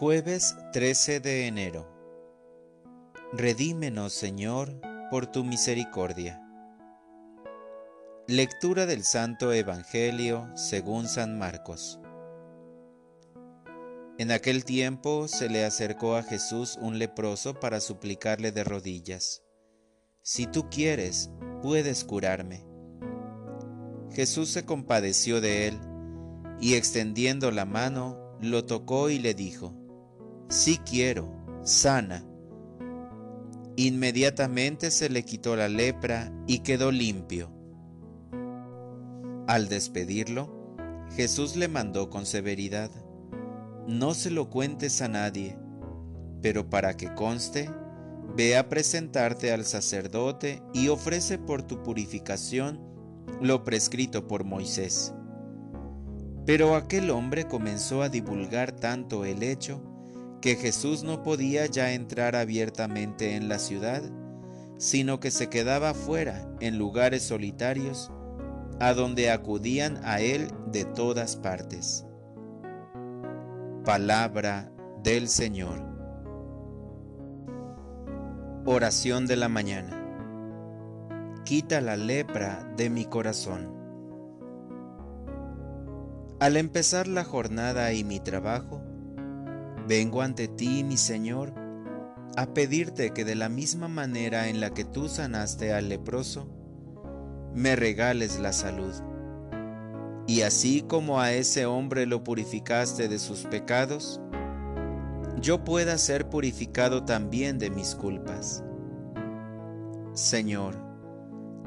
Jueves 13 de enero. Redímenos, Señor, por tu misericordia. Lectura del Santo Evangelio según San Marcos. En aquel tiempo se le acercó a Jesús un leproso para suplicarle de rodillas, Si tú quieres, puedes curarme. Jesús se compadeció de él, y extendiendo la mano, lo tocó y le dijo, Sí quiero, sana. Inmediatamente se le quitó la lepra y quedó limpio. Al despedirlo, Jesús le mandó con severidad, No se lo cuentes a nadie, pero para que conste, ve a presentarte al sacerdote y ofrece por tu purificación lo prescrito por Moisés. Pero aquel hombre comenzó a divulgar tanto el hecho que Jesús no podía ya entrar abiertamente en la ciudad, sino que se quedaba fuera en lugares solitarios, a donde acudían a él de todas partes. Palabra del Señor. Oración de la mañana. Quita la lepra de mi corazón. Al empezar la jornada y mi trabajo, vengo ante ti, mi Señor, a pedirte que de la misma manera en la que tú sanaste al leproso, me regales la salud. Y así como a ese hombre lo purificaste de sus pecados, yo pueda ser purificado también de mis culpas. Señor,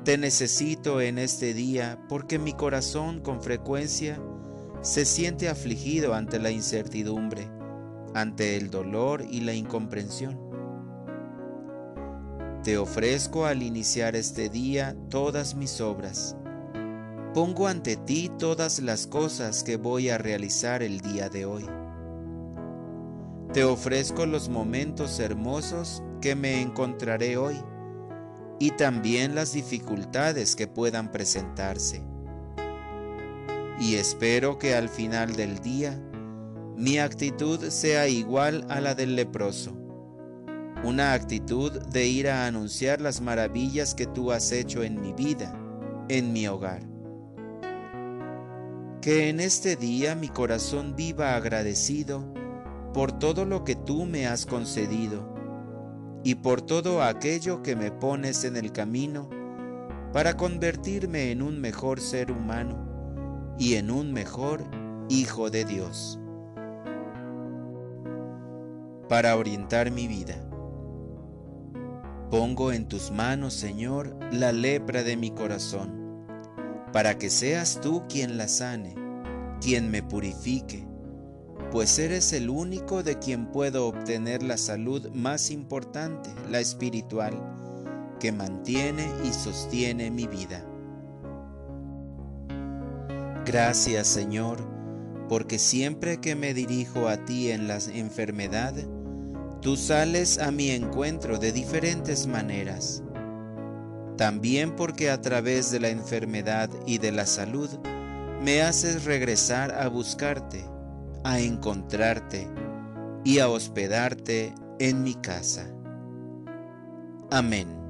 te necesito en este día porque mi corazón con frecuencia se siente afligido ante la incertidumbre, ante el dolor y la incomprensión. Te ofrezco al iniciar este día todas mis obras. Pongo ante ti todas las cosas que voy a realizar el día de hoy. Te ofrezco los momentos hermosos que me encontraré hoy y también las dificultades que puedan presentarse. Y espero que al final del día mi actitud sea igual a la del leproso, una actitud de ir a anunciar las maravillas que tú has hecho en mi vida, en mi hogar. Que en este día mi corazón viva agradecido por todo lo que tú me has concedido y por todo aquello que me pones en el camino para convertirme en un mejor ser humano y en un mejor Hijo de Dios. Para orientar mi vida, pongo en tus manos, Señor, la lepra de mi corazón, para que seas tú quien la sane, quien me purifique pues eres el único de quien puedo obtener la salud más importante, la espiritual, que mantiene y sostiene mi vida. Gracias Señor, porque siempre que me dirijo a ti en la enfermedad, tú sales a mi encuentro de diferentes maneras. También porque a través de la enfermedad y de la salud, me haces regresar a buscarte a encontrarte y a hospedarte en mi casa. Amén.